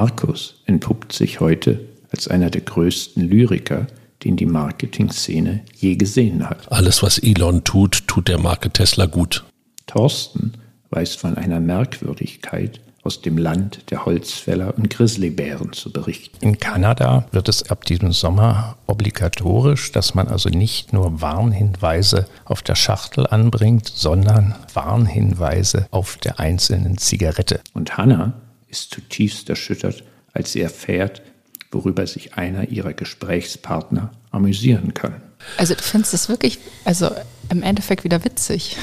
Markus entpuppt sich heute als einer der größten Lyriker, den die Marketing-Szene je gesehen hat. Alles, was Elon tut, tut der Marke Tesla gut. Thorsten weiß von einer Merkwürdigkeit aus dem Land der Holzfäller und Grizzlybären zu berichten. In Kanada wird es ab diesem Sommer obligatorisch, dass man also nicht nur Warnhinweise auf der Schachtel anbringt, sondern Warnhinweise auf der einzelnen Zigarette. Und Hannah ist zutiefst erschüttert, als sie erfährt, worüber sich einer ihrer Gesprächspartner amüsieren kann. Also du findest es wirklich, also im Endeffekt wieder witzig.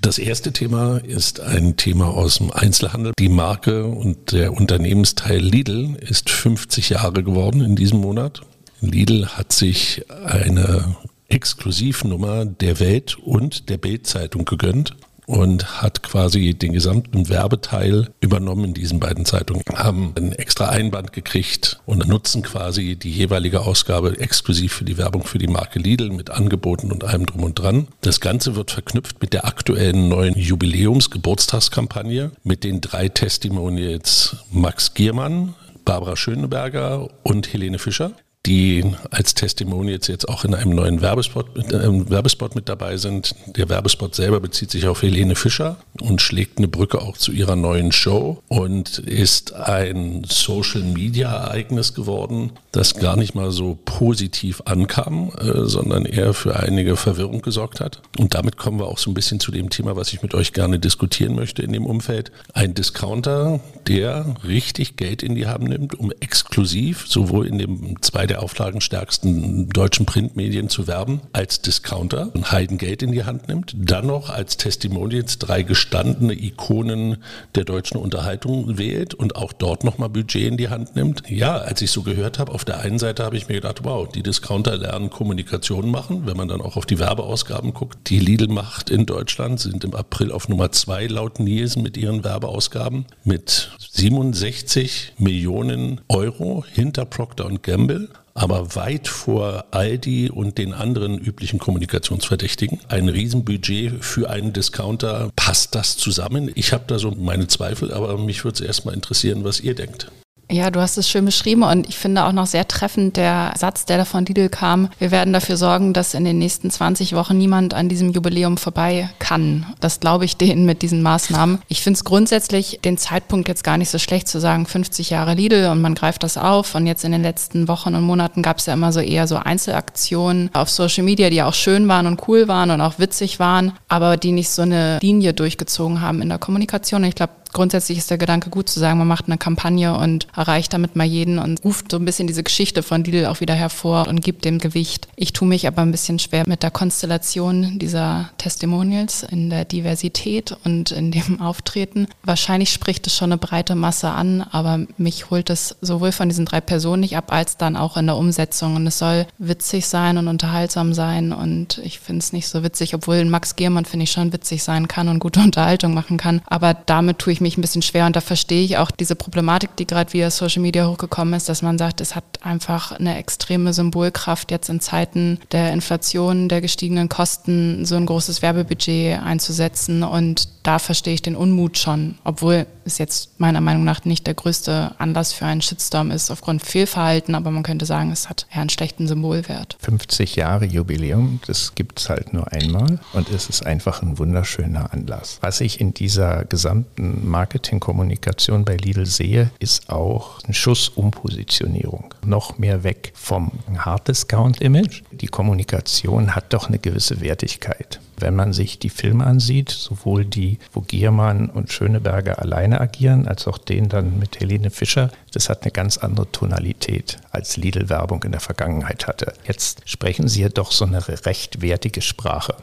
Das erste Thema ist ein Thema aus dem Einzelhandel. Die Marke und der Unternehmensteil Lidl ist 50 Jahre geworden in diesem Monat. Lidl hat sich eine Exklusivnummer der Welt und der Bild-Zeitung gegönnt und hat quasi den gesamten Werbeteil übernommen in diesen beiden Zeitungen, haben ein extra Einband gekriegt und nutzen quasi die jeweilige Ausgabe exklusiv für die Werbung für die Marke Lidl mit Angeboten und allem drum und dran. Das Ganze wird verknüpft mit der aktuellen neuen Jubiläums-Geburtstagskampagne mit den drei Testimonials Max Giermann, Barbara Schöneberger und Helene Fischer die als Testimonials jetzt auch in einem neuen Werbespot, mit, äh, Werbespot mit dabei sind. Der Werbespot selber bezieht sich auf Helene Fischer und schlägt eine Brücke auch zu ihrer neuen Show und ist ein Social-Media-Ereignis geworden, das gar nicht mal so positiv ankam, äh, sondern eher für einige Verwirrung gesorgt hat. Und damit kommen wir auch so ein bisschen zu dem Thema, was ich mit euch gerne diskutieren möchte in dem Umfeld. Ein Discounter, der richtig Geld in die Hand nimmt, um exklusiv sowohl in dem zwei der auflagenstärksten deutschen Printmedien zu werben, als Discounter und Heidengeld in die Hand nimmt, dann noch als Testimonials drei gestandene Ikonen der deutschen Unterhaltung wählt und auch dort nochmal Budget in die Hand nimmt. Ja, als ich so gehört habe, auf der einen Seite habe ich mir gedacht, wow, die Discounter lernen Kommunikation machen, wenn man dann auch auf die Werbeausgaben guckt. Die Lidl macht in Deutschland sind im April auf Nummer zwei laut Nielsen mit ihren Werbeausgaben mit 67 Millionen Euro hinter Procter Gamble aber weit vor Aldi und den anderen üblichen Kommunikationsverdächtigen. Ein Riesenbudget für einen Discounter. Passt das zusammen? Ich habe da so meine Zweifel, aber mich würde es erstmal interessieren, was ihr denkt. Ja, du hast es schön beschrieben und ich finde auch noch sehr treffend der Satz, der da von Lidl kam. Wir werden dafür sorgen, dass in den nächsten 20 Wochen niemand an diesem Jubiläum vorbei kann. Das glaube ich denen mit diesen Maßnahmen. Ich finde es grundsätzlich den Zeitpunkt jetzt gar nicht so schlecht zu sagen, 50 Jahre Lidl und man greift das auf. Und jetzt in den letzten Wochen und Monaten gab es ja immer so eher so Einzelaktionen auf Social Media, die auch schön waren und cool waren und auch witzig waren, aber die nicht so eine Linie durchgezogen haben in der Kommunikation. Und ich glaube, grundsätzlich ist der Gedanke gut zu sagen, man macht eine Kampagne und erreicht damit mal jeden und ruft so ein bisschen diese Geschichte von Lidl auch wieder hervor und gibt dem Gewicht. Ich tue mich aber ein bisschen schwer mit der Konstellation dieser Testimonials in der Diversität und in dem Auftreten. Wahrscheinlich spricht es schon eine breite Masse an, aber mich holt es sowohl von diesen drei Personen nicht ab, als dann auch in der Umsetzung. Und es soll witzig sein und unterhaltsam sein. Und ich finde es nicht so witzig, obwohl Max Giermann, finde ich, schon witzig sein kann und gute Unterhaltung machen kann. Aber damit tue ich mich ein bisschen schwer. Und da verstehe ich auch diese Problematik, die gerade via Social Media hochgekommen ist, dass man sagt, es hat einfach eine extreme Symbolkraft, jetzt in Zeiten der Inflation, der gestiegenen Kosten so ein großes Werbebudget einzusetzen. Und da verstehe ich den Unmut schon, obwohl es jetzt meiner Meinung nach nicht der größte Anlass für einen Shitstorm ist aufgrund Fehlverhalten, aber man könnte sagen, es hat eher einen schlechten Symbolwert. 50 Jahre Jubiläum, das gibt es halt nur einmal und es ist einfach ein wunderschöner Anlass. Was ich in dieser gesamten Marketingkommunikation bei Lidl sehe, ist auch ein Schuss Umpositionierung. Noch mehr weg vom Hard-Discount-Image. Die Kommunikation hat doch eine gewisse Wertigkeit. Wenn man sich die Filme ansieht, sowohl die, wo Giermann und Schöneberger alleine agieren, als auch den dann mit Helene Fischer, das hat eine ganz andere Tonalität, als Lidl-Werbung in der Vergangenheit hatte. Jetzt sprechen sie ja doch so eine rechtwertige Sprache.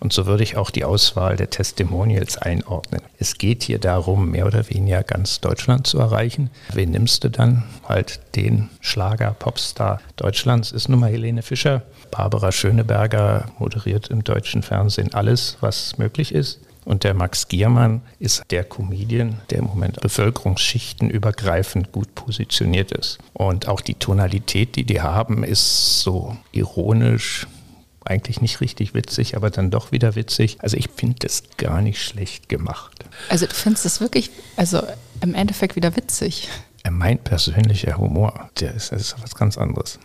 Und so würde ich auch die Auswahl der Testimonials einordnen. Es geht hier darum, mehr oder weniger ganz Deutschland zu erreichen. Wen nimmst du dann? Halt den Schlager, Popstar Deutschlands ist nun mal Helene Fischer. Barbara Schöneberger moderiert im deutschen Fernsehen alles, was möglich ist. Und der Max Giermann ist der Comedian, der im Moment Bevölkerungsschichten übergreifend gut positioniert ist. Und auch die Tonalität, die die haben, ist so ironisch, eigentlich nicht richtig witzig, aber dann doch wieder witzig. Also ich finde das gar nicht schlecht gemacht. Also du findest es wirklich, also im Endeffekt wieder witzig. Mein persönlicher Humor, der ist, das ist was ganz anderes.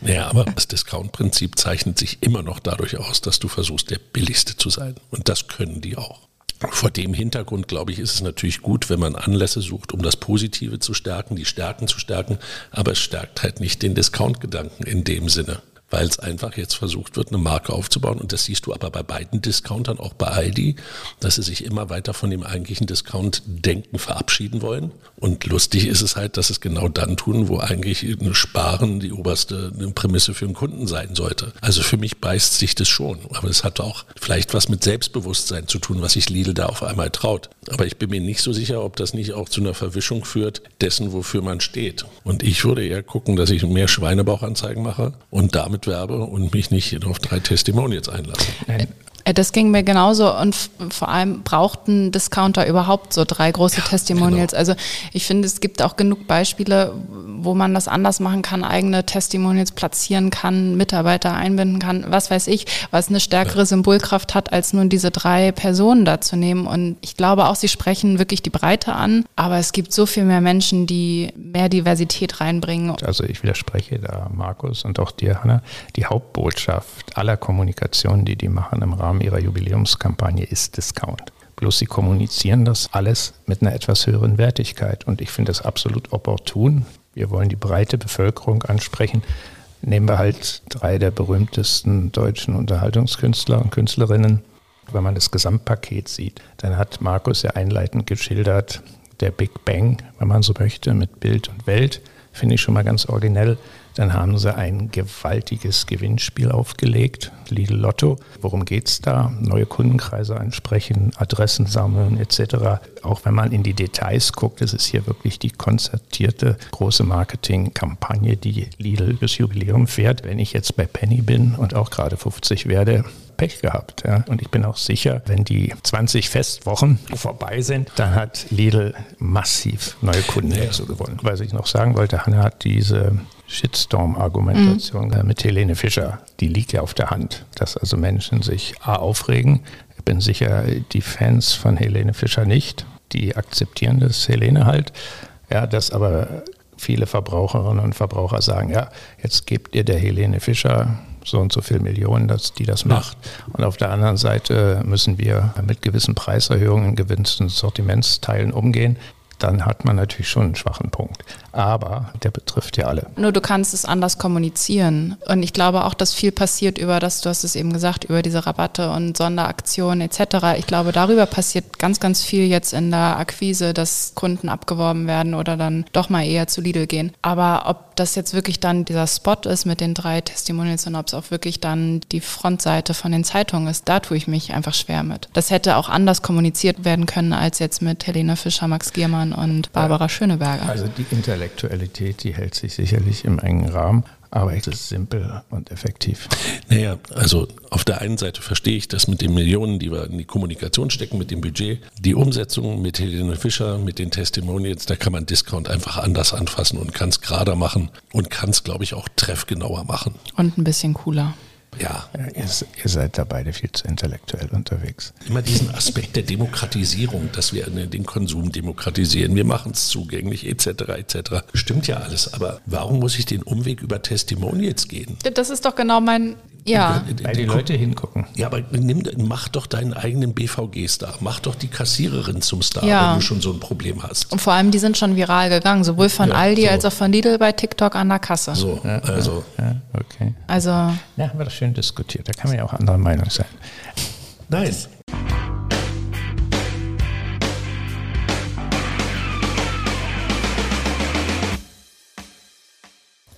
Naja, aber das Discount-Prinzip zeichnet sich immer noch dadurch aus, dass du versuchst, der Billigste zu sein. Und das können die auch. Vor dem Hintergrund, glaube ich, ist es natürlich gut, wenn man Anlässe sucht, um das Positive zu stärken, die Stärken zu stärken, aber es stärkt halt nicht den Discount-Gedanken in dem Sinne weil es einfach jetzt versucht wird, eine Marke aufzubauen. Und das siehst du aber bei beiden Discountern, auch bei Aldi, dass sie sich immer weiter von dem eigentlichen Discount-Denken verabschieden wollen. Und lustig ist es halt, dass es genau dann tun, wo eigentlich eine Sparen die oberste Prämisse für einen Kunden sein sollte. Also für mich beißt sich das schon. Aber es hat auch vielleicht was mit Selbstbewusstsein zu tun, was sich Lidl da auf einmal traut. Aber ich bin mir nicht so sicher, ob das nicht auch zu einer Verwischung führt dessen, wofür man steht. Und ich würde eher gucken, dass ich mehr Schweinebauchanzeigen mache und damit mitwerbe und mich nicht auf drei Testimonials einlasse. Äh, das ging mir genauso und vor allem brauchten Discounter überhaupt so drei große ja, Testimonials. Genau. Also ich finde, es gibt auch genug Beispiele, wo man das anders machen kann, eigene Testimonials platzieren kann, Mitarbeiter einbinden kann, was weiß ich, was eine stärkere ja. Symbolkraft hat, als nun diese drei Personen da zu nehmen. Und ich glaube auch, sie sprechen wirklich die Breite an, aber es gibt so viel mehr Menschen, die mehr Diversität reinbringen. Also ich widerspreche da Markus und auch dir, Hanna. Die Hauptbotschaft aller Kommunikation, die die machen im Rahmen Rahmen ihrer Jubiläumskampagne ist Discount. Bloß sie kommunizieren das alles mit einer etwas höheren Wertigkeit. Und ich finde das absolut opportun. Wir wollen die breite Bevölkerung ansprechen. Nehmen wir halt drei der berühmtesten deutschen Unterhaltungskünstler und Künstlerinnen. Wenn man das Gesamtpaket sieht, dann hat Markus ja einleitend geschildert, der Big Bang, wenn man so möchte, mit Bild und Welt, finde ich schon mal ganz originell. Dann haben sie ein gewaltiges Gewinnspiel aufgelegt, Lidl Lotto. Worum geht es da? Neue Kundenkreise ansprechen, Adressen sammeln etc. Auch wenn man in die Details guckt, ist es hier wirklich die konzertierte große Marketingkampagne, die Lidl das Jubiläum fährt. Wenn ich jetzt bei Penny bin und auch gerade 50 werde, Pech gehabt. Ja. Und ich bin auch sicher, wenn die 20 Festwochen vorbei sind, dann hat Lidl massiv neue Kunden ja. dazu gewonnen. Was ich noch sagen wollte, Hanna hat diese Shitstorm-Argumentation mhm. mit Helene Fischer, die liegt ja auf der Hand, dass also Menschen sich A aufregen. Ich bin sicher, die Fans von Helene Fischer nicht. Die akzeptieren das Helene halt. Ja, dass aber viele Verbraucherinnen und Verbraucher sagen, ja, jetzt gebt ihr der Helene Fischer so und so viele Millionen, dass die das macht. Und auf der anderen Seite müssen wir mit gewissen Preiserhöhungen in gewissen Sortimentsteilen umgehen dann hat man natürlich schon einen schwachen Punkt. Aber der betrifft ja alle. Nur du kannst es anders kommunizieren. Und ich glaube auch, dass viel passiert über das, du hast es eben gesagt, über diese Rabatte und Sonderaktionen etc. Ich glaube, darüber passiert ganz, ganz viel jetzt in der Akquise, dass Kunden abgeworben werden oder dann doch mal eher zu Lidl gehen. Aber ob das jetzt wirklich dann dieser Spot ist mit den drei Testimonials und ob es auch wirklich dann die Frontseite von den Zeitungen ist, da tue ich mich einfach schwer mit. Das hätte auch anders kommuniziert werden können als jetzt mit Helena Fischer, Max Giermann und Barbara Schöneberger. Also die Intellektualität, die hält sich sicherlich im engen Rahmen. Aber es ist simpel und effektiv. Naja, also auf der einen Seite verstehe ich das mit den Millionen, die wir in die Kommunikation stecken, mit dem Budget. Die Umsetzung mit Helene Fischer, mit den Testimonials, da kann man Discount einfach anders anfassen und kann es gerader machen und kann es, glaube ich, auch treffgenauer machen. Und ein bisschen cooler. Ja. Ihr, ihr, seid da beide viel zu intellektuell unterwegs. Immer diesen Aspekt der Demokratisierung, dass wir den Konsum demokratisieren, wir machen es zugänglich, etc., etc. Stimmt ja alles, aber warum muss ich den Umweg über Testimonials gehen? Das ist doch genau mein ja. Weil die Leute hingucken. Ja, aber nimm, mach doch deinen eigenen BVG-Star. Mach doch die Kassiererin zum Star, ja. wenn du schon so ein Problem hast. Und vor allem, die sind schon viral gegangen, sowohl von ja, Aldi so. als auch von Lidl bei TikTok an der Kasse. So, ja, also. Ja, okay. Also. Ja, haben wir das schön diskutiert. Da kann man ja auch anderer Meinung sein. Nice.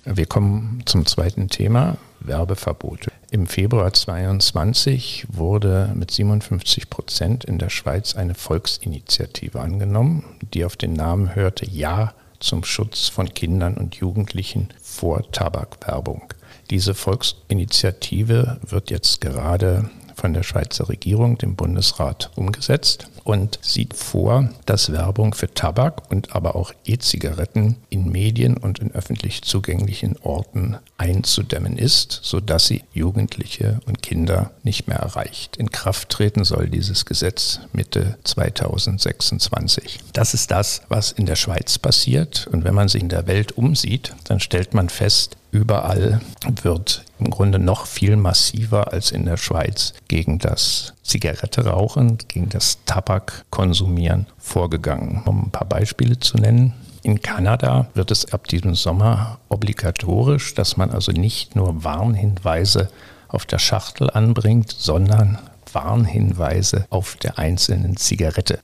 Wir kommen zum zweiten Thema, Werbeverbote. Im Februar 22 wurde mit 57 Prozent in der Schweiz eine Volksinitiative angenommen, die auf den Namen hörte Ja zum Schutz von Kindern und Jugendlichen vor Tabakwerbung. Diese Volksinitiative wird jetzt gerade von der Schweizer Regierung, dem Bundesrat, umgesetzt und sieht vor, dass Werbung für Tabak und aber auch E-Zigaretten in Medien und in öffentlich zugänglichen Orten einzudämmen ist, sodass sie Jugendliche und Kinder nicht mehr erreicht. In Kraft treten soll dieses Gesetz Mitte 2026. Das ist das, was in der Schweiz passiert. Und wenn man sich in der Welt umsieht, dann stellt man fest, überall wird im Grunde noch viel massiver als in der Schweiz gegen das Zigarette rauchen, gegen das Tabak konsumieren vorgegangen. Um ein paar Beispiele zu nennen. In Kanada wird es ab diesem Sommer obligatorisch, dass man also nicht nur Warnhinweise auf der Schachtel anbringt, sondern Warnhinweise auf der einzelnen Zigarette.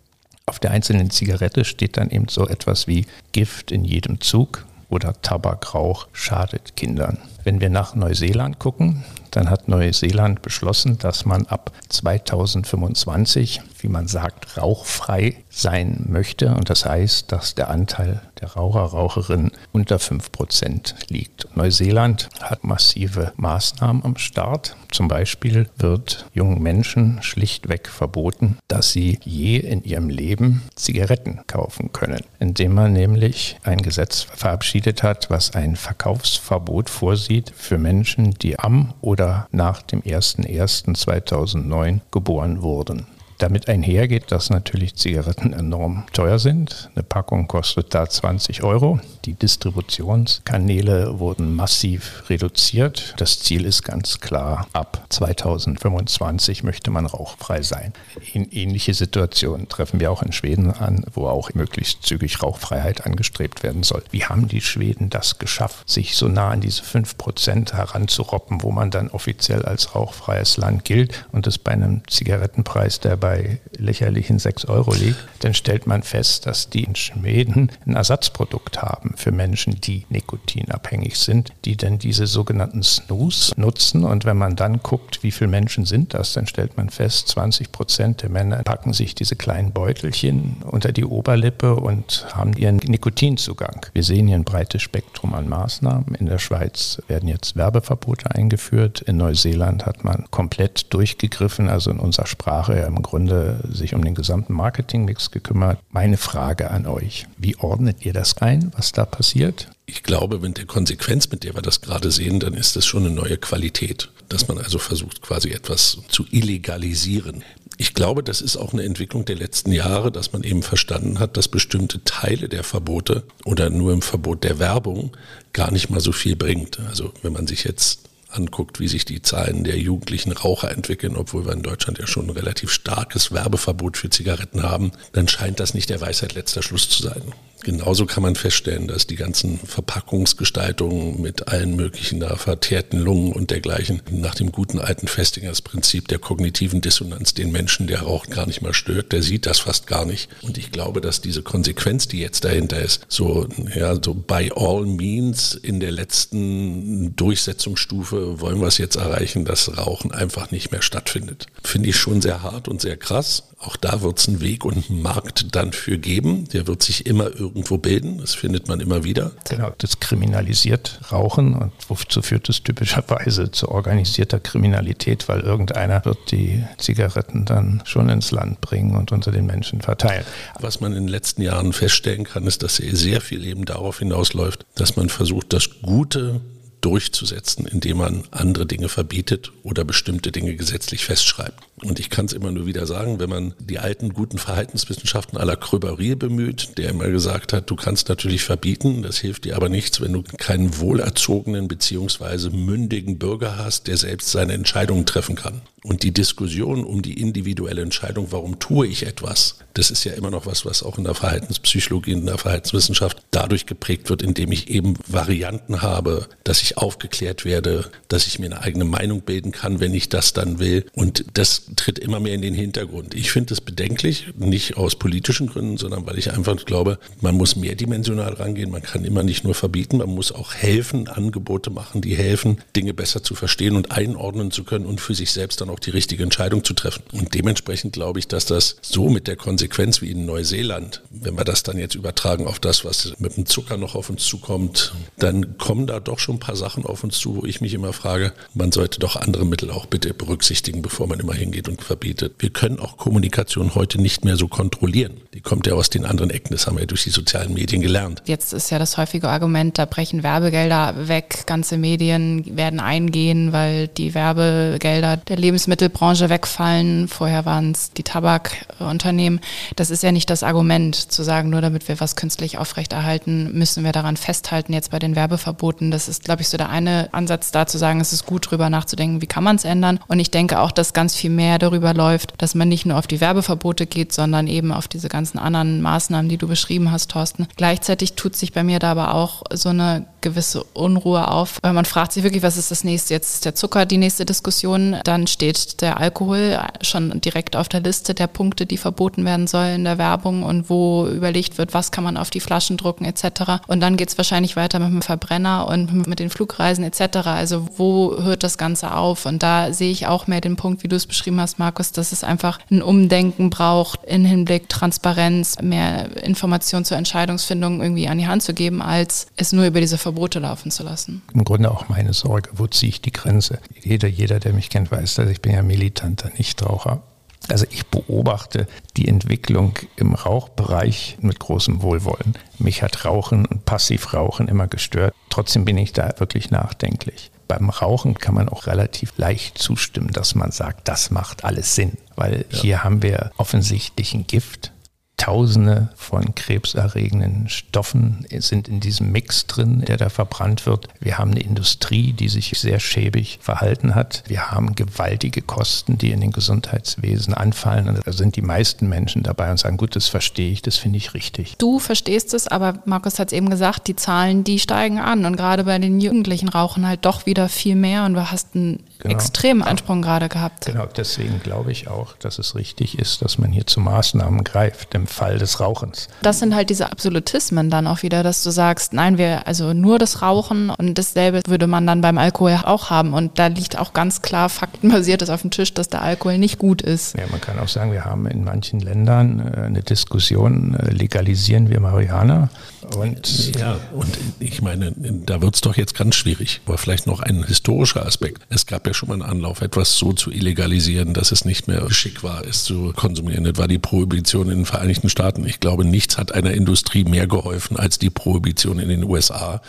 Auf der einzelnen Zigarette steht dann eben so etwas wie Gift in jedem Zug oder Tabakrauch schadet Kindern. Wenn wir nach Neuseeland gucken, dann hat Neuseeland beschlossen, dass man ab 2025, wie man sagt, rauchfrei sein möchte. Und das heißt, dass der Anteil der Raucher, Raucherinnen unter 5 Prozent liegt. Neuseeland hat massive Maßnahmen am Start. Zum Beispiel wird jungen Menschen schlichtweg verboten, dass sie je in ihrem Leben Zigaretten kaufen können, indem man nämlich ein Gesetz verabschiedet hat, was ein Verkaufsverbot vorsieht für Menschen, die am oder nach dem 01.01.2009 geboren wurden. Damit einhergeht, dass natürlich Zigaretten enorm teuer sind. Eine Packung kostet da 20 Euro. Die Distributionskanäle wurden massiv reduziert. Das Ziel ist ganz klar, ab 2025 möchte man rauchfrei sein. In ähnliche Situationen treffen wir auch in Schweden an, wo auch möglichst zügig Rauchfreiheit angestrebt werden soll. Wie haben die Schweden das geschafft, sich so nah an diese 5 Prozent heranzuroppen, wo man dann offiziell als rauchfreies Land gilt und es bei einem Zigarettenpreis, der bei lächerlichen 6 Euro liegt, dann stellt man fest, dass die in Schweden ein Ersatzprodukt haben für Menschen, die nikotinabhängig sind, die dann diese sogenannten Snooze nutzen. Und wenn man dann guckt, wie viele Menschen sind das, dann stellt man fest, 20 Prozent der Männer packen sich diese kleinen Beutelchen unter die Oberlippe und haben ihren Nikotinzugang. Wir sehen hier ein breites Spektrum an Maßnahmen. In der Schweiz werden jetzt Werbeverbote eingeführt. In Neuseeland hat man komplett durchgegriffen, also in unserer Sprache im Grunde Grunde sich um den gesamten Marketingmix gekümmert. Meine Frage an euch, wie ordnet ihr das ein, was da passiert? Ich glaube, mit der Konsequenz, mit der wir das gerade sehen, dann ist das schon eine neue Qualität, dass man also versucht, quasi etwas zu illegalisieren. Ich glaube, das ist auch eine Entwicklung der letzten Jahre, dass man eben verstanden hat, dass bestimmte Teile der Verbote oder nur im Verbot der Werbung gar nicht mal so viel bringt. Also wenn man sich jetzt anguckt, wie sich die Zahlen der jugendlichen Raucher entwickeln, obwohl wir in Deutschland ja schon ein relativ starkes Werbeverbot für Zigaretten haben, dann scheint das nicht der Weisheit letzter Schluss zu sein. Genauso kann man feststellen, dass die ganzen Verpackungsgestaltungen mit allen möglichen da verteerten Lungen und dergleichen nach dem guten alten Festingers Prinzip der kognitiven Dissonanz den Menschen, der raucht, gar nicht mehr stört. Der sieht das fast gar nicht. Und ich glaube, dass diese Konsequenz, die jetzt dahinter ist, so, ja, so by all means in der letzten Durchsetzungsstufe wollen wir es jetzt erreichen, dass Rauchen einfach nicht mehr stattfindet. Finde ich schon sehr hart und sehr krass. Auch da wird es einen Weg und einen Markt dann für geben. Der wird sich immer irgendwo bilden. Das findet man immer wieder. Genau, das kriminalisiert Rauchen und wozu führt es typischerweise zu organisierter Kriminalität, weil irgendeiner wird die Zigaretten dann schon ins Land bringen und unter den Menschen verteilen. Was man in den letzten Jahren feststellen kann, ist, dass sehr viel eben darauf hinausläuft, dass man versucht, das Gute durchzusetzen, indem man andere Dinge verbietet oder bestimmte Dinge gesetzlich festschreibt. Und ich kann es immer nur wieder sagen, wenn man die alten guten Verhaltenswissenschaften aller Kröberie bemüht, der immer gesagt hat, du kannst natürlich verbieten, das hilft dir aber nichts, wenn du keinen wohlerzogenen beziehungsweise mündigen Bürger hast, der selbst seine Entscheidungen treffen kann. Und die Diskussion um die individuelle Entscheidung, warum tue ich etwas, das ist ja immer noch was, was auch in der Verhaltenspsychologie, in der Verhaltenswissenschaft dadurch geprägt wird, indem ich eben Varianten habe, dass ich aufgeklärt werde, dass ich mir eine eigene Meinung bilden kann, wenn ich das dann will. Und das tritt immer mehr in den Hintergrund. Ich finde es bedenklich, nicht aus politischen Gründen, sondern weil ich einfach glaube, man muss mehrdimensional rangehen. Man kann immer nicht nur verbieten, man muss auch helfen, Angebote machen, die helfen, Dinge besser zu verstehen und einordnen zu können und für sich selbst dann auch die richtige Entscheidung zu treffen. Und dementsprechend glaube ich, dass das so mit der Konsequenz wie in Neuseeland, wenn wir das dann jetzt übertragen auf das, was mit dem Zucker noch auf uns zukommt, dann kommen da doch schon ein paar Sachen auf uns zu, wo ich mich immer frage, man sollte doch andere Mittel auch bitte berücksichtigen, bevor man immer hingeht und verbietet. Wir können auch Kommunikation heute nicht mehr so kontrollieren. Die kommt ja aus den anderen Ecken, das haben wir durch die sozialen Medien gelernt. Jetzt ist ja das häufige Argument, da brechen Werbegelder weg, ganze Medien werden eingehen, weil die Werbegelder der Lebensmittelbranche wegfallen. Vorher waren es die Tabakunternehmen. Das ist ja nicht das Argument, zu sagen, nur damit wir was künstlich aufrechterhalten, müssen wir daran festhalten, jetzt bei den Werbeverboten. Das ist, glaube ich, so der eine Ansatz da zu sagen, es ist gut, drüber nachzudenken, wie kann man es ändern. Und ich denke auch, dass ganz viel mehr darüber läuft, dass man nicht nur auf die Werbeverbote geht, sondern eben auf diese ganzen anderen Maßnahmen, die du beschrieben hast, Thorsten. Gleichzeitig tut sich bei mir da aber auch so eine gewisse Unruhe auf, weil man fragt sich wirklich, was ist das nächste? Jetzt ist der Zucker die nächste Diskussion, dann steht der Alkohol schon direkt auf der Liste der Punkte, die verboten werden sollen in der Werbung und wo überlegt wird, was kann man auf die Flaschen drucken etc. Und dann geht es wahrscheinlich weiter mit dem Verbrenner und mit den Flugreisen etc. Also wo hört das Ganze auf? Und da sehe ich auch mehr den Punkt, wie du es beschrieben hast, Markus, dass es einfach ein Umdenken braucht in Hinblick Transparenz, mehr Information zur Entscheidungsfindung irgendwie an die Hand zu geben, als es nur über diese Verbote laufen zu lassen. Im Grunde auch meine Sorge, wo ziehe ich die Grenze? Jeder, jeder, der mich kennt, weiß, dass ich bin ja militanter Nichtraucher. Also ich beobachte die Entwicklung im Rauchbereich mit großem Wohlwollen. Mich hat Rauchen und Passivrauchen immer gestört. Trotzdem bin ich da wirklich nachdenklich. Beim Rauchen kann man auch relativ leicht zustimmen, dass man sagt, das macht alles Sinn, weil ja. hier haben wir offensichtlich ein Gift, Tausende von krebserregenden Stoffen sind in diesem Mix drin, der da verbrannt wird. Wir haben eine Industrie, die sich sehr schäbig verhalten hat. Wir haben gewaltige Kosten, die in den Gesundheitswesen anfallen. Und da sind die meisten Menschen dabei und sagen, gut, das verstehe ich, das finde ich richtig. Du verstehst es, aber Markus hat es eben gesagt, die Zahlen, die steigen an. Und gerade bei den Jugendlichen rauchen halt doch wieder viel mehr. Und du hast einen genau. extremen Ansprung gerade gehabt. Genau, deswegen glaube ich auch, dass es richtig ist, dass man hier zu Maßnahmen greift. Im Fall des Rauchens. Das sind halt diese Absolutismen dann auch wieder, dass du sagst, nein, wir, also nur das Rauchen und dasselbe würde man dann beim Alkohol auch haben. Und da liegt auch ganz klar faktenbasiertes auf dem Tisch, dass der Alkohol nicht gut ist. Ja, man kann auch sagen, wir haben in manchen Ländern äh, eine Diskussion, äh, legalisieren wir Marihuana. Und ja, und ich meine, da wird es doch jetzt ganz schwierig. Aber vielleicht noch ein historischer Aspekt. Es gab ja schon mal einen Anlauf, etwas so zu illegalisieren, dass es nicht mehr schick war, es zu konsumieren. Das war die Prohibition in den Vereinigten Staaten. Ich glaube, nichts hat einer Industrie mehr geholfen als die Prohibition in den USA.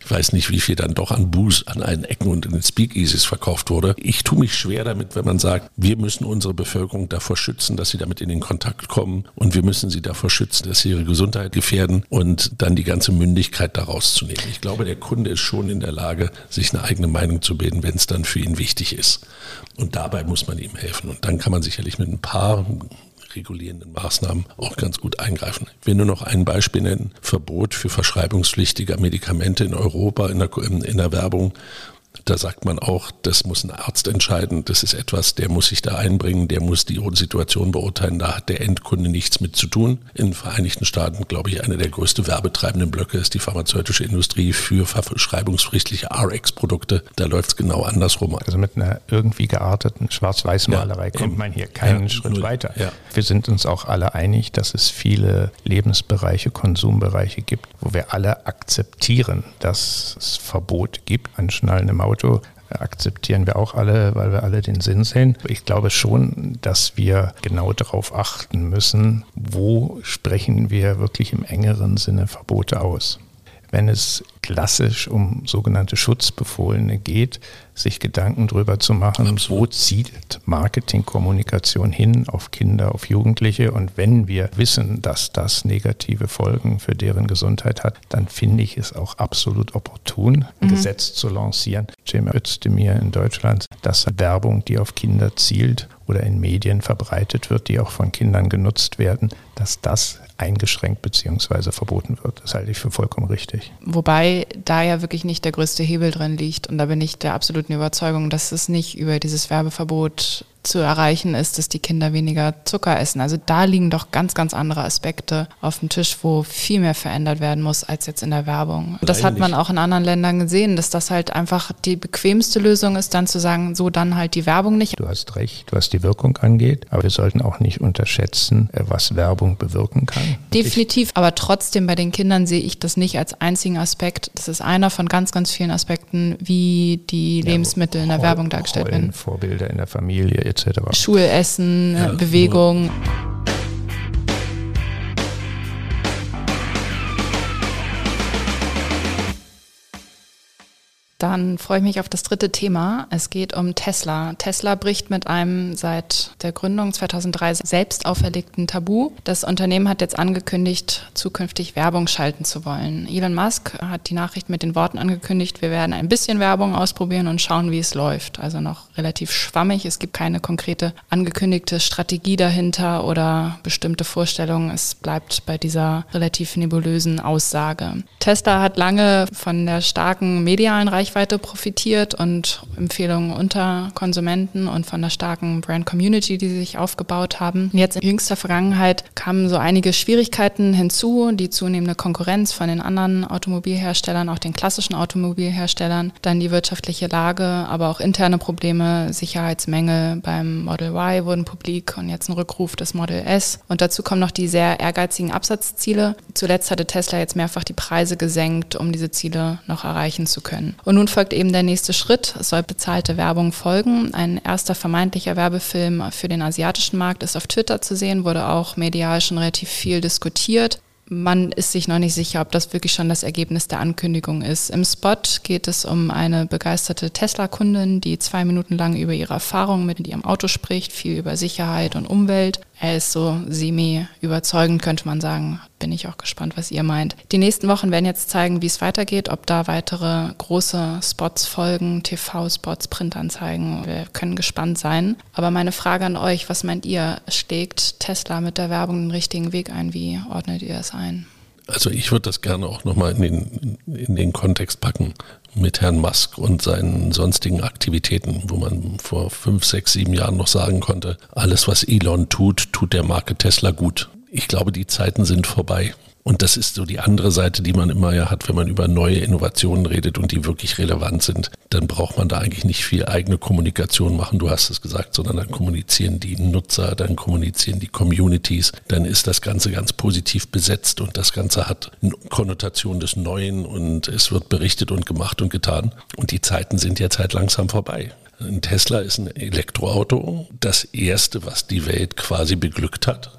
Ich weiß nicht, wie viel dann doch an Booze an allen Ecken und in den Speakeasies verkauft wurde. Ich tue mich schwer damit, wenn man sagt, wir müssen unsere Bevölkerung davor schützen, dass sie damit in den Kontakt kommen und wir müssen sie davor schützen, dass sie ihre Gesundheit gefährden und dann die ganze Mündigkeit daraus zu nehmen. Ich glaube, der Kunde ist schon in der Lage, sich eine eigene Meinung zu bilden, wenn es dann für ihn wichtig ist. Und dabei muss man ihm helfen. Und dann kann man sicherlich mit ein paar regulierenden Maßnahmen auch ganz gut eingreifen. Ich will nur noch ein Beispiel nennen. Verbot für verschreibungspflichtige Medikamente in Europa in der, in der Werbung da sagt man auch, das muss ein Arzt entscheiden. Das ist etwas, der muss sich da einbringen, der muss die Situation beurteilen. Da hat der Endkunde nichts mit zu tun. In den Vereinigten Staaten, glaube ich, eine der größten werbetreibenden Blöcke ist die pharmazeutische Industrie für verschreibungspflichtliche RX-Produkte. Da läuft es genau andersrum. Also mit einer irgendwie gearteten Schwarz-Weiß-Malerei ja, kommt man hier keinen ja, Schritt nur, weiter. Ja. Wir sind uns auch alle einig, dass es viele Lebensbereiche, Konsumbereiche gibt, wo wir alle akzeptieren, dass es Verbot gibt an Schnallen Auto akzeptieren wir auch alle, weil wir alle den Sinn sehen. Ich glaube schon, dass wir genau darauf achten müssen, wo sprechen wir wirklich im engeren Sinne Verbote aus. Wenn es klassisch um sogenannte Schutzbefohlene geht, sich Gedanken darüber zu machen, Absolut. wo zieht Marketingkommunikation hin auf Kinder, auf Jugendliche. Und wenn wir wissen, dass das negative Folgen für deren Gesundheit hat, dann finde ich es auch absolut opportun, ein mhm. Gesetz zu lancieren. Cem Özdemir in Deutschland, dass Werbung, die auf Kinder zielt oder in Medien verbreitet wird, die auch von Kindern genutzt werden, dass das eingeschränkt bzw. verboten wird. Das halte ich für vollkommen richtig. Wobei da ja wirklich nicht der größte Hebel drin liegt. Und da bin ich der absoluten Überzeugung, dass es nicht über dieses Werbeverbot zu erreichen ist, dass die Kinder weniger Zucker essen. Also da liegen doch ganz, ganz andere Aspekte auf dem Tisch, wo viel mehr verändert werden muss als jetzt in der Werbung. Das hat man auch in anderen Ländern gesehen, dass das halt einfach die bequemste Lösung ist, dann zu sagen, so dann halt die Werbung nicht. Du hast recht, was die Wirkung angeht, aber wir sollten auch nicht unterschätzen, äh, was Werbung bewirken kann. Definitiv, aber trotzdem bei den Kindern sehe ich das nicht als einzigen Aspekt. Das ist einer von ganz, ganz vielen Aspekten, wie die Lebensmittel in der Werbung dargestellt werden. Vorbilder in der Familie etc. Schulessen, ja, Bewegung. Dann freue ich mich auf das dritte Thema. Es geht um Tesla. Tesla bricht mit einem seit der Gründung 2003 selbst auferlegten Tabu. Das Unternehmen hat jetzt angekündigt, zukünftig Werbung schalten zu wollen. Elon Musk hat die Nachricht mit den Worten angekündigt, wir werden ein bisschen Werbung ausprobieren und schauen, wie es läuft. Also noch relativ schwammig. Es gibt keine konkrete angekündigte Strategie dahinter oder bestimmte Vorstellungen. Es bleibt bei dieser relativ nebulösen Aussage. Tesla hat lange von der starken medialen Reichweite Reichweite profitiert und Empfehlungen unter Konsumenten und von der starken Brand Community, die sie sich aufgebaut haben. Jetzt in jüngster Vergangenheit kamen so einige Schwierigkeiten hinzu, die zunehmende Konkurrenz von den anderen Automobilherstellern, auch den klassischen Automobilherstellern, dann die wirtschaftliche Lage, aber auch interne Probleme, Sicherheitsmängel beim Model Y wurden publik und jetzt ein Rückruf des Model S. Und dazu kommen noch die sehr ehrgeizigen Absatzziele. Zuletzt hatte Tesla jetzt mehrfach die Preise gesenkt, um diese Ziele noch erreichen zu können. Und nun folgt eben der nächste Schritt. Es soll bezahlte Werbung folgen. Ein erster vermeintlicher Werbefilm für den asiatischen Markt ist auf Twitter zu sehen, wurde auch medial schon relativ viel diskutiert. Man ist sich noch nicht sicher, ob das wirklich schon das Ergebnis der Ankündigung ist. Im Spot geht es um eine begeisterte Tesla-Kundin, die zwei Minuten lang über ihre Erfahrungen mit ihrem Auto spricht, viel über Sicherheit und Umwelt. Er ist so semi überzeugend, könnte man sagen. Bin ich auch gespannt, was ihr meint. Die nächsten Wochen werden jetzt zeigen, wie es weitergeht, ob da weitere große Spots folgen, TV-Spots, Printanzeigen. Wir können gespannt sein. Aber meine Frage an euch, was meint ihr? Schlägt Tesla mit der Werbung den richtigen Weg ein? Wie ordnet ihr es ein? Also ich würde das gerne auch nochmal in den, in den Kontext packen mit Herrn Musk und seinen sonstigen Aktivitäten, wo man vor fünf, sechs, sieben Jahren noch sagen konnte, alles, was Elon tut, tut der Marke Tesla gut. Ich glaube, die Zeiten sind vorbei. Und das ist so die andere Seite, die man immer ja hat, wenn man über neue Innovationen redet und die wirklich relevant sind. Dann braucht man da eigentlich nicht viel eigene Kommunikation machen, du hast es gesagt, sondern dann kommunizieren die Nutzer, dann kommunizieren die Communities, dann ist das Ganze ganz positiv besetzt und das Ganze hat eine Konnotation des Neuen und es wird berichtet und gemacht und getan. Und die Zeiten sind jetzt halt langsam vorbei. Ein Tesla ist ein Elektroauto, das erste, was die Welt quasi beglückt hat.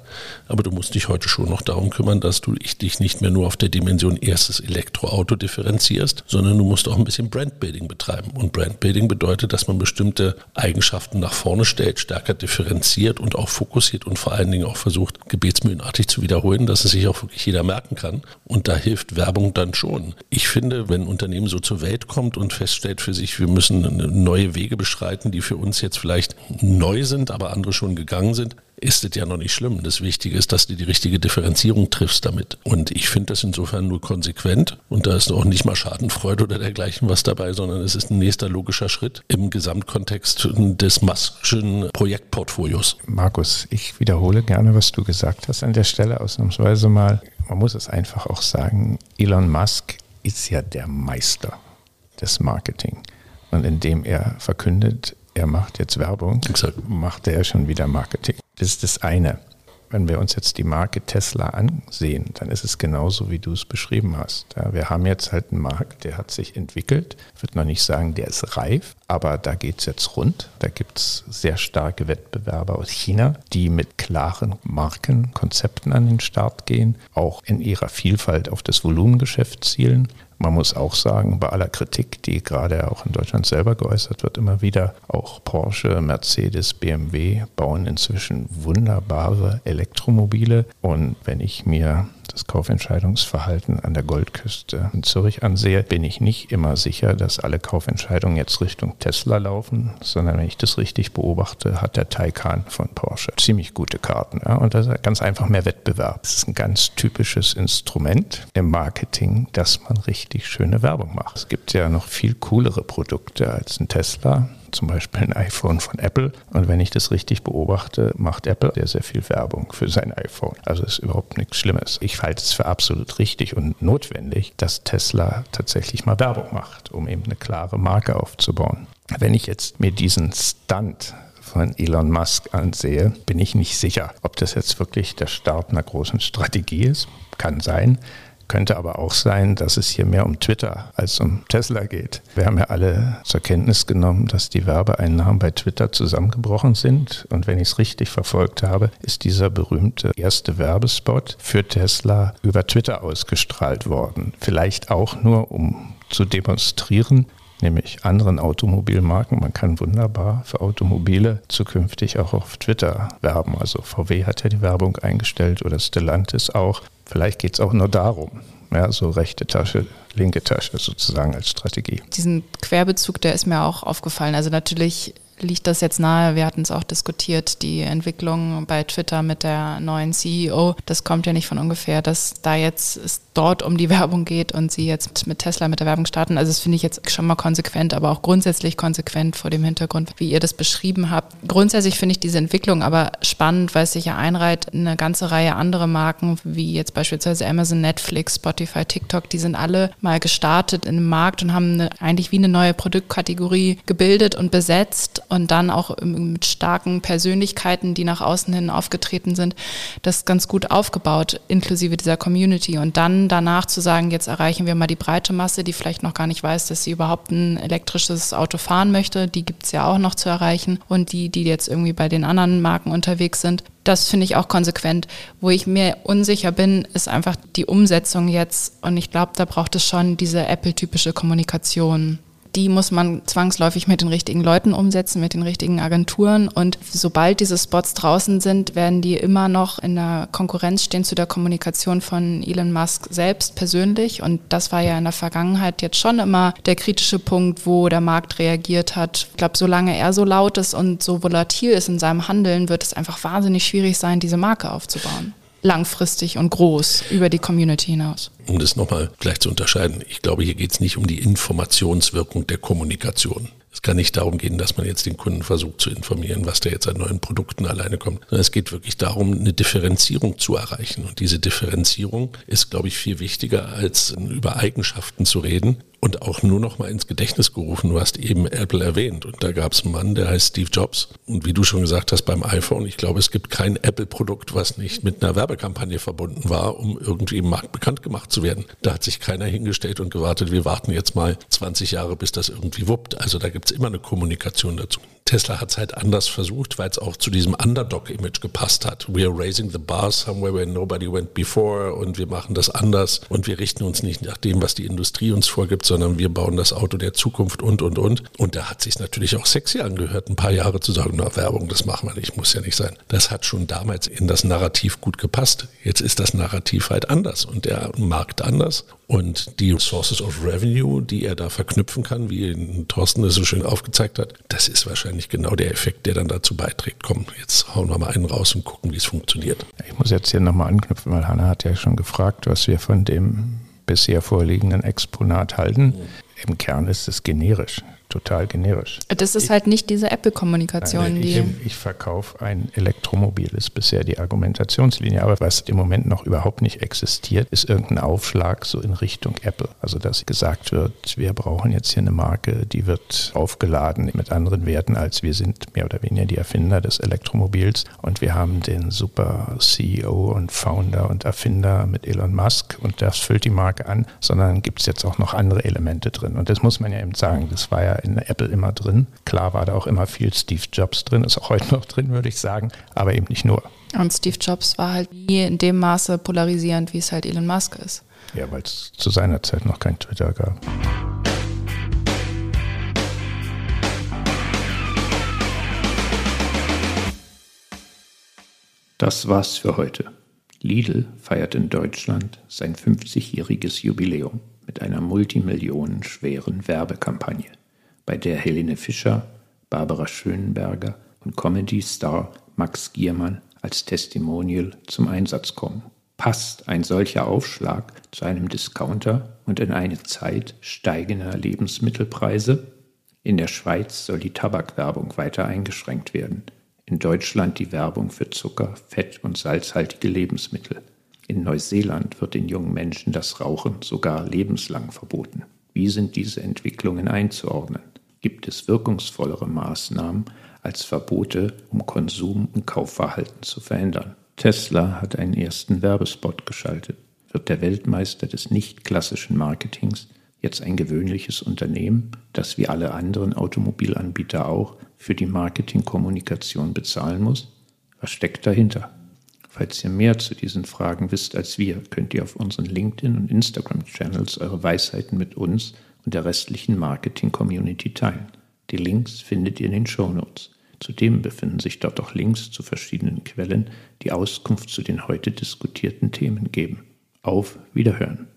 Aber du musst dich heute schon noch darum kümmern, dass du dich nicht mehr nur auf der Dimension erstes Elektroauto differenzierst, sondern du musst auch ein bisschen Brandbuilding betreiben. Und Brandbuilding bedeutet, dass man bestimmte Eigenschaften nach vorne stellt, stärker differenziert und auch fokussiert und vor allen Dingen auch versucht, gebetsmühlenartig zu wiederholen, dass es sich auch wirklich jeder merken kann. Und da hilft Werbung dann schon. Ich finde, wenn ein Unternehmen so zur Welt kommt und feststellt für sich, wir müssen neue Wege beschreiten, die für uns jetzt vielleicht neu sind, aber andere schon gegangen sind, ist es ja noch nicht schlimm. Das Wichtige ist, dass du die richtige Differenzierung triffst damit. Und ich finde das insofern nur konsequent. Und da ist auch nicht mal Schadenfreude oder dergleichen was dabei, sondern es ist ein nächster logischer Schritt im Gesamtkontext des Maskischen Projektportfolios. Markus, ich wiederhole gerne, was du gesagt hast an der Stelle ausnahmsweise mal. Man muss es einfach auch sagen, Elon Musk ist ja der Meister des Marketing. Und indem er verkündet, er macht jetzt Werbung, Exakt. macht er schon wieder Marketing. Das ist das eine. Wenn wir uns jetzt die Marke Tesla ansehen, dann ist es genauso, wie du es beschrieben hast. Ja, wir haben jetzt halt einen Markt, der hat sich entwickelt. Ich würde noch nicht sagen, der ist reif, aber da geht es jetzt rund. Da gibt es sehr starke Wettbewerber aus China, die mit klaren Markenkonzepten an den Start gehen, auch in ihrer Vielfalt auf das Volumengeschäft zielen. Man muss auch sagen, bei aller Kritik, die gerade auch in Deutschland selber geäußert wird, immer wieder, auch Porsche, Mercedes, BMW bauen inzwischen wunderbare Elektromobile. Und wenn ich mir das Kaufentscheidungsverhalten an der Goldküste in Zürich ansehe, bin ich nicht immer sicher, dass alle Kaufentscheidungen jetzt Richtung Tesla laufen, sondern wenn ich das richtig beobachte, hat der Taycan von Porsche ziemlich gute Karten. Ja, und das ist ganz einfach mehr Wettbewerb. Das ist ein ganz typisches Instrument im Marketing, dass man richtig schöne Werbung macht. Es gibt ja noch viel coolere Produkte als ein Tesla zum Beispiel ein iPhone von Apple. Und wenn ich das richtig beobachte, macht Apple sehr, sehr viel Werbung für sein iPhone. Also ist überhaupt nichts Schlimmes. Ich halte es für absolut richtig und notwendig, dass Tesla tatsächlich mal Werbung macht, um eben eine klare Marke aufzubauen. Wenn ich jetzt mir diesen Stunt von Elon Musk ansehe, bin ich nicht sicher, ob das jetzt wirklich der Start einer großen Strategie ist. Kann sein. Könnte aber auch sein, dass es hier mehr um Twitter als um Tesla geht. Wir haben ja alle zur Kenntnis genommen, dass die Werbeeinnahmen bei Twitter zusammengebrochen sind. Und wenn ich es richtig verfolgt habe, ist dieser berühmte erste Werbespot für Tesla über Twitter ausgestrahlt worden. Vielleicht auch nur, um zu demonstrieren, nämlich anderen Automobilmarken. Man kann wunderbar für Automobile zukünftig auch auf Twitter werben. Also VW hat ja die Werbung eingestellt oder Stellantis auch. Vielleicht geht es auch nur darum. Ja, so rechte Tasche, linke Tasche sozusagen als Strategie. Diesen Querbezug, der ist mir auch aufgefallen. Also natürlich liegt das jetzt nahe. Wir hatten es auch diskutiert, die Entwicklung bei Twitter mit der neuen CEO. Das kommt ja nicht von ungefähr, dass da jetzt es dort um die Werbung geht und sie jetzt mit Tesla mit der Werbung starten. Also das finde ich jetzt schon mal konsequent, aber auch grundsätzlich konsequent vor dem Hintergrund, wie ihr das beschrieben habt. Grundsätzlich finde ich diese Entwicklung aber spannend, weil es sich ja einreiht, eine ganze Reihe andere Marken, wie jetzt beispielsweise Amazon, Netflix, Spotify, TikTok, die sind alle mal gestartet in dem Markt und haben eine, eigentlich wie eine neue Produktkategorie gebildet und besetzt und dann auch mit starken Persönlichkeiten, die nach außen hin aufgetreten sind, das ganz gut aufgebaut, inklusive dieser Community. Und dann danach zu sagen, jetzt erreichen wir mal die breite Masse, die vielleicht noch gar nicht weiß, dass sie überhaupt ein elektrisches Auto fahren möchte, die gibt es ja auch noch zu erreichen. Und die, die jetzt irgendwie bei den anderen Marken unterwegs sind, das finde ich auch konsequent. Wo ich mir unsicher bin, ist einfach die Umsetzung jetzt. Und ich glaube, da braucht es schon diese Apple-typische Kommunikation die muss man zwangsläufig mit den richtigen Leuten umsetzen, mit den richtigen Agenturen. Und sobald diese Spots draußen sind, werden die immer noch in der Konkurrenz stehen zu der Kommunikation von Elon Musk selbst persönlich. Und das war ja in der Vergangenheit jetzt schon immer der kritische Punkt, wo der Markt reagiert hat. Ich glaube, solange er so laut ist und so volatil ist in seinem Handeln, wird es einfach wahnsinnig schwierig sein, diese Marke aufzubauen langfristig und groß über die Community hinaus. Um das nochmal vielleicht zu unterscheiden, ich glaube, hier geht es nicht um die Informationswirkung der Kommunikation. Es kann nicht darum gehen, dass man jetzt den Kunden versucht zu informieren, was da jetzt an neuen Produkten alleine kommt, sondern es geht wirklich darum, eine Differenzierung zu erreichen. Und diese Differenzierung ist, glaube ich, viel wichtiger, als über Eigenschaften zu reden, und auch nur noch mal ins Gedächtnis gerufen. Du hast eben Apple erwähnt und da gab es einen Mann, der heißt Steve Jobs. Und wie du schon gesagt hast beim iPhone, ich glaube, es gibt kein Apple-Produkt, was nicht mit einer Werbekampagne verbunden war, um irgendwie im Markt bekannt gemacht zu werden. Da hat sich keiner hingestellt und gewartet, wir warten jetzt mal 20 Jahre, bis das irgendwie wuppt. Also da gibt es immer eine Kommunikation dazu. Tesla hat es halt anders versucht, weil es auch zu diesem Underdog-Image gepasst hat. We are raising the bar somewhere where nobody went before und wir machen das anders und wir richten uns nicht nach dem, was die Industrie uns vorgibt, sondern wir bauen das Auto der Zukunft und, und, und. Und da hat sich natürlich auch sexy angehört, ein paar Jahre zu sagen, na, Werbung, das machen wir nicht, muss ja nicht sein. Das hat schon damals in das Narrativ gut gepasst. Jetzt ist das Narrativ halt anders und der Markt anders und die Sources of Revenue, die er da verknüpfen kann, wie Thorsten das so schön aufgezeigt hat, das ist wahrscheinlich genau der Effekt, der dann dazu beiträgt. Komm, jetzt hauen wir mal einen raus und gucken, wie es funktioniert. Ich muss jetzt hier nochmal anknüpfen, weil Hanna hat ja schon gefragt, was wir von dem bisher vorliegenden Exponat halten. Mhm. Im Kern ist es generisch total generisch. Das ist ich, halt nicht diese Apple-Kommunikation. Ich, ich verkaufe ein Elektromobil, ist bisher die Argumentationslinie. Aber was im Moment noch überhaupt nicht existiert, ist irgendein Aufschlag so in Richtung Apple. Also dass gesagt wird, wir brauchen jetzt hier eine Marke, die wird aufgeladen mit anderen Werten, als wir sind mehr oder weniger die Erfinder des Elektromobils. Und wir haben den super CEO und Founder und Erfinder mit Elon Musk und das füllt die Marke an, sondern gibt es jetzt auch noch andere Elemente drin. Und das muss man ja eben sagen. Das war ja in Apple immer drin. Klar war da auch immer viel Steve Jobs drin, ist auch heute noch drin, würde ich sagen, aber eben nicht nur. Und Steve Jobs war halt nie in dem Maße polarisierend, wie es halt Elon Musk ist. Ja, weil es zu seiner Zeit noch kein Twitter gab. Das war's für heute. Lidl feiert in Deutschland sein 50-jähriges Jubiläum mit einer multimillionenschweren Werbekampagne bei der Helene Fischer, Barbara Schönenberger und Comedy-Star Max Giermann als Testimonial zum Einsatz kommen. Passt ein solcher Aufschlag zu einem Discounter und in eine Zeit steigender Lebensmittelpreise? In der Schweiz soll die Tabakwerbung weiter eingeschränkt werden. In Deutschland die Werbung für Zucker, Fett und salzhaltige Lebensmittel. In Neuseeland wird den jungen Menschen das Rauchen sogar lebenslang verboten. Wie sind diese Entwicklungen einzuordnen? Gibt es wirkungsvollere Maßnahmen als Verbote, um Konsum und Kaufverhalten zu verändern? Tesla hat einen ersten Werbespot geschaltet. Wird der Weltmeister des nicht klassischen Marketings jetzt ein gewöhnliches Unternehmen, das wie alle anderen Automobilanbieter auch für die Marketingkommunikation bezahlen muss? Was steckt dahinter? Falls ihr mehr zu diesen Fragen wisst als wir, könnt ihr auf unseren LinkedIn- und Instagram-Channels eure Weisheiten mit uns und der restlichen Marketing-Community teilen. Die Links findet ihr in den Show Notes. Zudem befinden sich dort auch Links zu verschiedenen Quellen, die Auskunft zu den heute diskutierten Themen geben. Auf Wiederhören!